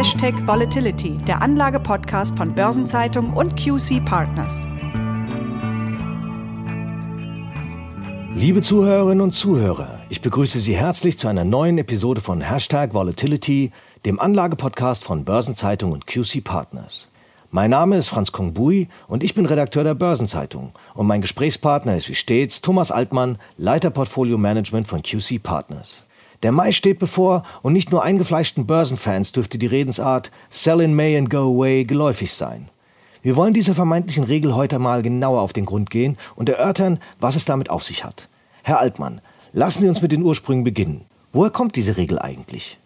Hashtag Volatility, der Anlage-Podcast von Börsenzeitung und QC Partners. Liebe Zuhörerinnen und Zuhörer, ich begrüße Sie herzlich zu einer neuen Episode von Hashtag Volatility, dem Anlage-Podcast von Börsenzeitung und QC Partners. Mein Name ist Franz Kongbui und ich bin Redakteur der Börsenzeitung. Und mein Gesprächspartner ist wie stets Thomas Altmann, Leiter Portfolio Management von QC Partners. Der Mai steht bevor und nicht nur eingefleischten Börsenfans dürfte die Redensart Sell in May and go away geläufig sein. Wir wollen dieser vermeintlichen Regel heute mal genauer auf den Grund gehen und erörtern, was es damit auf sich hat. Herr Altmann, lassen Sie uns mit den Ursprüngen beginnen. Woher kommt diese Regel eigentlich?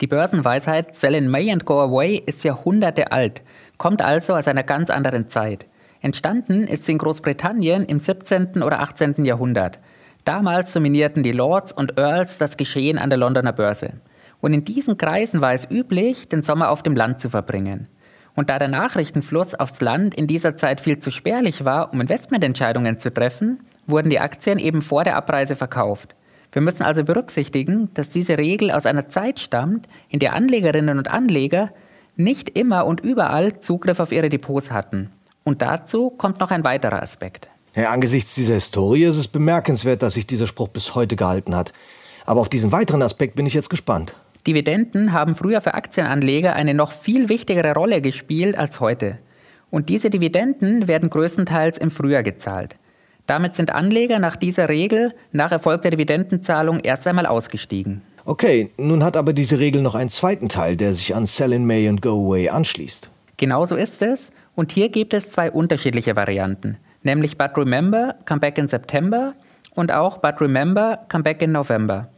Die Börsenweisheit Sell in May and go away ist Jahrhunderte alt kommt also aus einer ganz anderen Zeit. Entstanden ist sie in Großbritannien im 17. oder 18. Jahrhundert. Damals dominierten die Lords und Earls das Geschehen an der Londoner Börse. Und in diesen Kreisen war es üblich, den Sommer auf dem Land zu verbringen. Und da der Nachrichtenfluss aufs Land in dieser Zeit viel zu spärlich war, um Investmententscheidungen zu treffen, wurden die Aktien eben vor der Abreise verkauft. Wir müssen also berücksichtigen, dass diese Regel aus einer Zeit stammt, in der Anlegerinnen und Anleger nicht immer und überall Zugriff auf ihre Depots hatten. Und dazu kommt noch ein weiterer Aspekt. Ja, angesichts dieser Historie ist es bemerkenswert, dass sich dieser Spruch bis heute gehalten hat. Aber auf diesen weiteren Aspekt bin ich jetzt gespannt. Dividenden haben früher für Aktienanleger eine noch viel wichtigere Rolle gespielt als heute. Und diese Dividenden werden größtenteils im Frühjahr gezahlt. Damit sind Anleger nach dieser Regel nach erfolgter Dividendenzahlung erst einmal ausgestiegen. Okay, nun hat aber diese Regel noch einen zweiten Teil, der sich an Sell in May and Go Away anschließt. Genau so ist es. Und hier gibt es zwei unterschiedliche Varianten, nämlich But Remember, Come Back in September und auch But Remember, Come Back in November.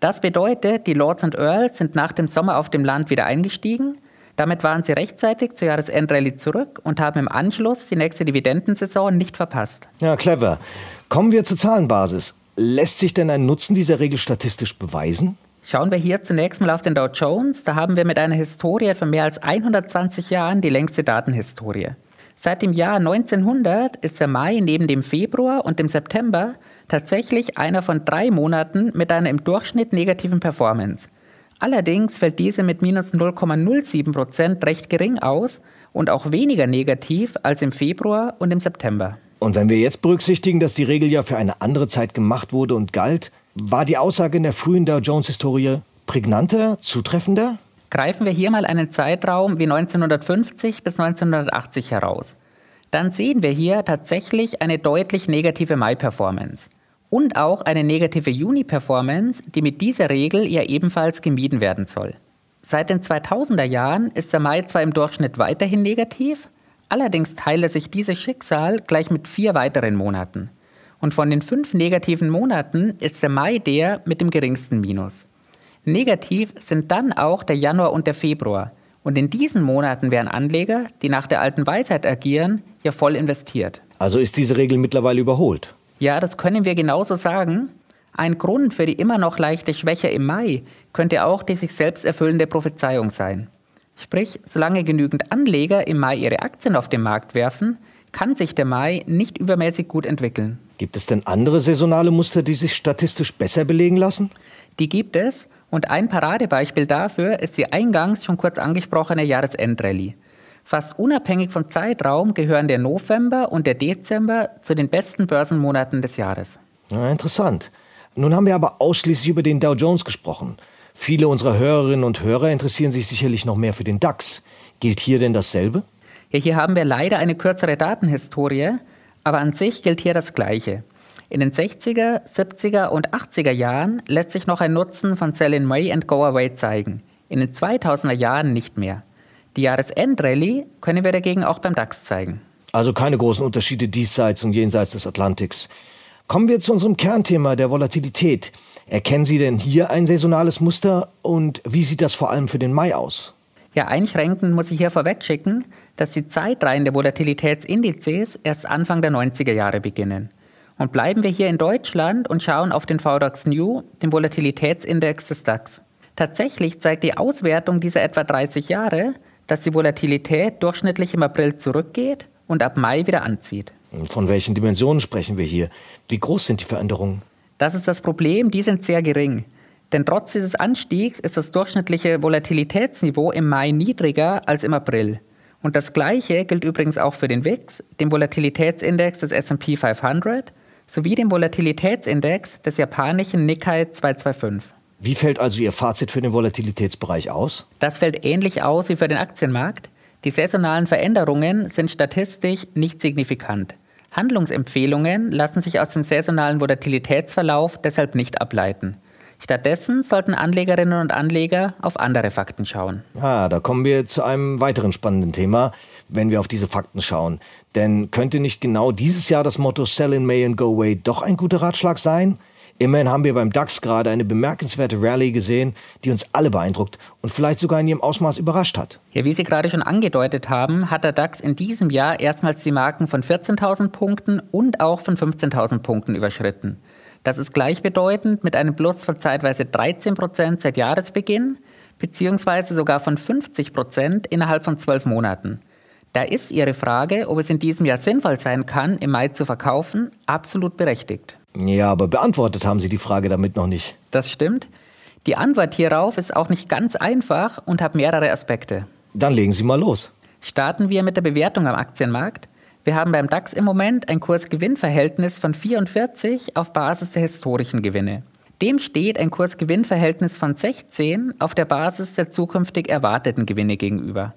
Das bedeutet, die Lords und Earls sind nach dem Sommer auf dem Land wieder eingestiegen. Damit waren sie rechtzeitig zur Jahresendrallye zurück und haben im Anschluss die nächste Dividendensaison nicht verpasst. Ja, clever. Kommen wir zur Zahlenbasis. Lässt sich denn ein Nutzen dieser Regel statistisch beweisen? Schauen wir hier zunächst mal auf den Dow Jones. Da haben wir mit einer Historie von mehr als 120 Jahren die längste Datenhistorie. Seit dem Jahr 1900 ist der Mai neben dem Februar und dem September tatsächlich einer von drei Monaten mit einer im Durchschnitt negativen Performance. Allerdings fällt diese mit minus 0,07 Prozent recht gering aus und auch weniger negativ als im Februar und im September. Und wenn wir jetzt berücksichtigen, dass die Regel ja für eine andere Zeit gemacht wurde und galt, war die Aussage in der frühen Dow Jones-Historie prägnanter, zutreffender? Greifen wir hier mal einen Zeitraum wie 1950 bis 1980 heraus. Dann sehen wir hier tatsächlich eine deutlich negative Mai-Performance. Und auch eine negative Juni-Performance, die mit dieser Regel ja ebenfalls gemieden werden soll. Seit den 2000er Jahren ist der Mai zwar im Durchschnitt weiterhin negativ, Allerdings teile sich dieses Schicksal gleich mit vier weiteren Monaten. Und von den fünf negativen Monaten ist der Mai der mit dem geringsten Minus. Negativ sind dann auch der Januar und der Februar. Und in diesen Monaten werden Anleger, die nach der alten Weisheit agieren, ja voll investiert. Also ist diese Regel mittlerweile überholt? Ja, das können wir genauso sagen. Ein Grund für die immer noch leichte Schwäche im Mai könnte auch die sich selbst erfüllende Prophezeiung sein. Sprich, solange genügend Anleger im Mai ihre Aktien auf den Markt werfen, kann sich der Mai nicht übermäßig gut entwickeln. Gibt es denn andere saisonale Muster, die sich statistisch besser belegen lassen? Die gibt es und ein Paradebeispiel dafür ist die eingangs schon kurz angesprochene Jahresendrallye. Fast unabhängig vom Zeitraum gehören der November und der Dezember zu den besten Börsenmonaten des Jahres. Ja, interessant. Nun haben wir aber ausschließlich über den Dow Jones gesprochen. Viele unserer Hörerinnen und Hörer interessieren sich sicherlich noch mehr für den DAX. Gilt hier denn dasselbe? Ja, hier haben wir leider eine kürzere Datenhistorie, aber an sich gilt hier das Gleiche. In den 60er, 70er und 80er Jahren lässt sich noch ein Nutzen von Sell in May and Go Away zeigen. In den 2000er Jahren nicht mehr. Die Jahresendrallye können wir dagegen auch beim DAX zeigen. Also keine großen Unterschiede diesseits und jenseits des Atlantiks. Kommen wir zu unserem Kernthema der Volatilität. Erkennen Sie denn hier ein saisonales Muster und wie sieht das vor allem für den Mai aus? Ja, einschränkend muss ich hier vorwegschicken, dass die Zeitreihen der Volatilitätsindizes erst Anfang der 90er Jahre beginnen. Und bleiben wir hier in Deutschland und schauen auf den VDAX New, den Volatilitätsindex des DAX. Tatsächlich zeigt die Auswertung dieser etwa 30 Jahre, dass die Volatilität durchschnittlich im April zurückgeht und ab Mai wieder anzieht. Von welchen Dimensionen sprechen wir hier? Wie groß sind die Veränderungen? Das ist das Problem, die sind sehr gering. Denn trotz dieses Anstiegs ist das durchschnittliche Volatilitätsniveau im Mai niedriger als im April. Und das Gleiche gilt übrigens auch für den WIX, dem Volatilitätsindex des SP 500 sowie dem Volatilitätsindex des japanischen Nikkei 225. Wie fällt also Ihr Fazit für den Volatilitätsbereich aus? Das fällt ähnlich aus wie für den Aktienmarkt. Die saisonalen Veränderungen sind statistisch nicht signifikant. Handlungsempfehlungen lassen sich aus dem saisonalen Volatilitätsverlauf deshalb nicht ableiten. Stattdessen sollten Anlegerinnen und Anleger auf andere Fakten schauen. Ah, da kommen wir zu einem weiteren spannenden Thema, wenn wir auf diese Fakten schauen. Denn könnte nicht genau dieses Jahr das Motto Sell in May and Go Away doch ein guter Ratschlag sein? Immerhin haben wir beim DAX gerade eine bemerkenswerte Rallye gesehen, die uns alle beeindruckt und vielleicht sogar in ihrem Ausmaß überrascht hat. Ja, wie Sie gerade schon angedeutet haben, hat der DAX in diesem Jahr erstmals die Marken von 14.000 Punkten und auch von 15.000 Punkten überschritten. Das ist gleichbedeutend mit einem Plus von zeitweise 13 Prozent seit Jahresbeginn, beziehungsweise sogar von 50 Prozent innerhalb von zwölf Monaten. Da ist Ihre Frage, ob es in diesem Jahr sinnvoll sein kann, im Mai zu verkaufen, absolut berechtigt. Ja, aber beantwortet haben Sie die Frage damit noch nicht. Das stimmt. Die Antwort hierauf ist auch nicht ganz einfach und hat mehrere Aspekte. Dann legen Sie mal los. Starten wir mit der Bewertung am Aktienmarkt. Wir haben beim DAX im Moment ein Kurs-Gewinn-Verhältnis von 44 auf Basis der historischen Gewinne. Dem steht ein Kurs-Gewinn-Verhältnis von 16 auf der Basis der zukünftig erwarteten Gewinne gegenüber.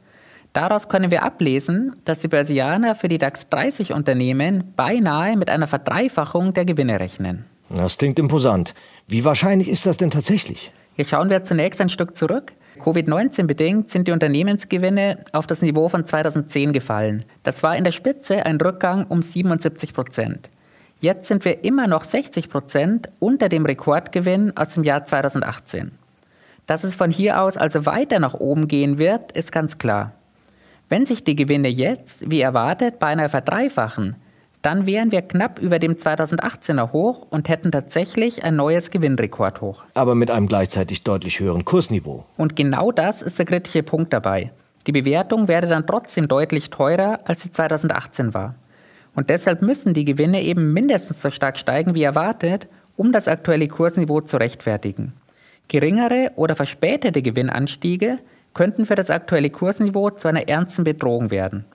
Daraus können wir ablesen, dass die Börsianer für die DAX 30 Unternehmen beinahe mit einer Verdreifachung der Gewinne rechnen. Das klingt imposant. Wie wahrscheinlich ist das denn tatsächlich? Hier schauen wir zunächst ein Stück zurück. Covid-19 bedingt sind die Unternehmensgewinne auf das Niveau von 2010 gefallen. Das war in der Spitze ein Rückgang um 77 Prozent. Jetzt sind wir immer noch 60 Prozent unter dem Rekordgewinn aus dem Jahr 2018. Dass es von hier aus also weiter nach oben gehen wird, ist ganz klar. Wenn sich die Gewinne jetzt, wie erwartet, beinahe verdreifachen, dann wären wir knapp über dem 2018er Hoch und hätten tatsächlich ein neues Gewinnrekordhoch. Aber mit einem gleichzeitig deutlich höheren Kursniveau. Und genau das ist der kritische Punkt dabei. Die Bewertung wäre dann trotzdem deutlich teurer, als sie 2018 war. Und deshalb müssen die Gewinne eben mindestens so stark steigen wie erwartet, um das aktuelle Kursniveau zu rechtfertigen. Geringere oder verspätete Gewinnanstiege könnten für das aktuelle Kursniveau zu einer ernsten Bedrohung werden.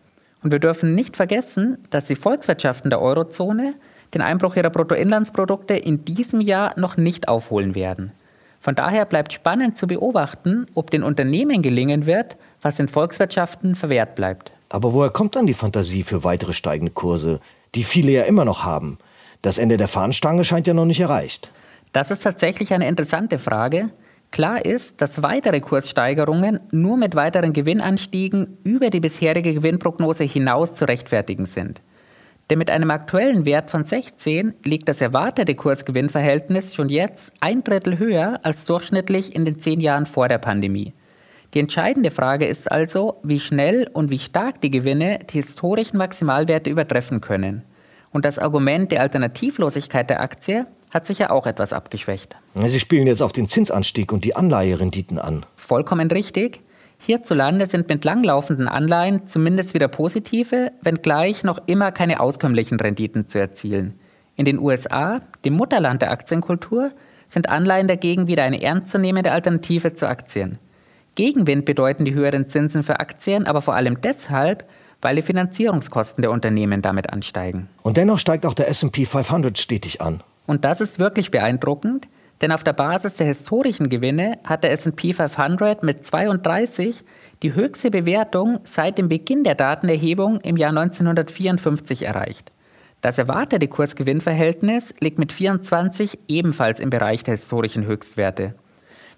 Und wir dürfen nicht vergessen, dass die Volkswirtschaften der Eurozone den Einbruch ihrer Bruttoinlandsprodukte in diesem Jahr noch nicht aufholen werden. Von daher bleibt spannend zu beobachten, ob den Unternehmen gelingen wird, was den Volkswirtschaften verwehrt bleibt. Aber woher kommt dann die Fantasie für weitere steigende Kurse, die viele ja immer noch haben? Das Ende der Fahnenstange scheint ja noch nicht erreicht. Das ist tatsächlich eine interessante Frage, Klar ist, dass weitere Kurssteigerungen nur mit weiteren Gewinnanstiegen über die bisherige Gewinnprognose hinaus zu rechtfertigen sind. Denn mit einem aktuellen Wert von 16 liegt das erwartete Kursgewinnverhältnis schon jetzt ein Drittel höher als durchschnittlich in den zehn Jahren vor der Pandemie. Die entscheidende Frage ist also, wie schnell und wie stark die Gewinne die historischen Maximalwerte übertreffen können. Und das Argument der Alternativlosigkeit der Aktie hat sich ja auch etwas abgeschwächt. Sie spielen jetzt auf den Zinsanstieg und die Anleiherenditen an. Vollkommen richtig. Hierzulande sind mit langlaufenden Anleihen zumindest wieder positive, wenngleich noch immer keine auskömmlichen Renditen zu erzielen. In den USA, dem Mutterland der Aktienkultur, sind Anleihen dagegen wieder eine ernstzunehmende Alternative zu Aktien. Gegenwind bedeuten die höheren Zinsen für Aktien aber vor allem deshalb, weil die Finanzierungskosten der Unternehmen damit ansteigen. Und dennoch steigt auch der SP 500 stetig an. Und das ist wirklich beeindruckend, denn auf der Basis der historischen Gewinne hat der SP 500 mit 32 die höchste Bewertung seit dem Beginn der Datenerhebung im Jahr 1954 erreicht. Das erwartete Kursgewinnverhältnis liegt mit 24 ebenfalls im Bereich der historischen Höchstwerte.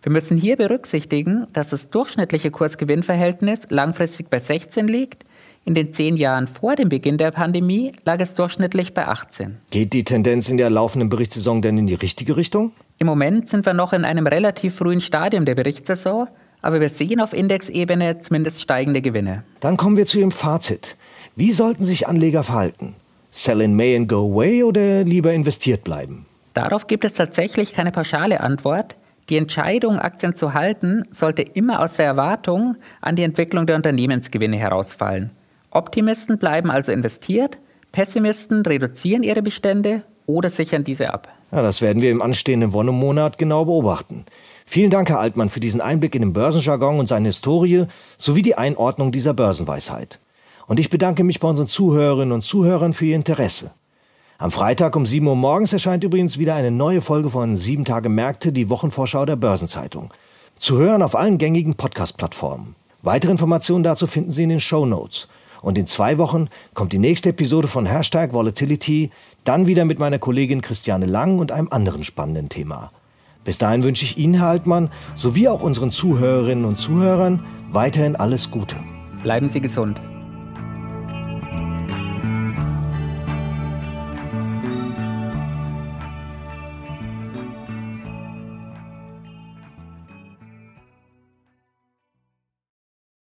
Wir müssen hier berücksichtigen, dass das durchschnittliche Kursgewinnverhältnis langfristig bei 16 liegt in den zehn Jahren vor dem Beginn der Pandemie lag es durchschnittlich bei 18. Geht die Tendenz in der laufenden Berichtssaison denn in die richtige Richtung? Im Moment sind wir noch in einem relativ frühen Stadium der Berichtssaison, aber wir sehen auf Indexebene zumindest steigende Gewinne. Dann kommen wir zu Ihrem Fazit. Wie sollten sich Anleger verhalten? Sell in May and go away oder lieber investiert bleiben? Darauf gibt es tatsächlich keine pauschale Antwort. Die Entscheidung, Aktien zu halten, sollte immer aus der Erwartung an die Entwicklung der Unternehmensgewinne herausfallen. Optimisten bleiben also investiert, Pessimisten reduzieren ihre Bestände oder sichern diese ab. Ja, das werden wir im anstehenden Wonnemonat genau beobachten. Vielen Dank, Herr Altmann, für diesen Einblick in den Börsenjargon und seine Historie sowie die Einordnung dieser Börsenweisheit. Und ich bedanke mich bei unseren Zuhörerinnen und Zuhörern für Ihr Interesse. Am Freitag um 7 Uhr morgens erscheint übrigens wieder eine neue Folge von 7 Tage Märkte, die Wochenvorschau der Börsenzeitung. Zu hören auf allen gängigen Podcast-Plattformen. Weitere Informationen dazu finden Sie in den Show Notes. Und in zwei Wochen kommt die nächste Episode von Hashtag Volatility, dann wieder mit meiner Kollegin Christiane Lang und einem anderen spannenden Thema. Bis dahin wünsche ich Ihnen, Herr Altmann, sowie auch unseren Zuhörerinnen und Zuhörern weiterhin alles Gute. Bleiben Sie gesund.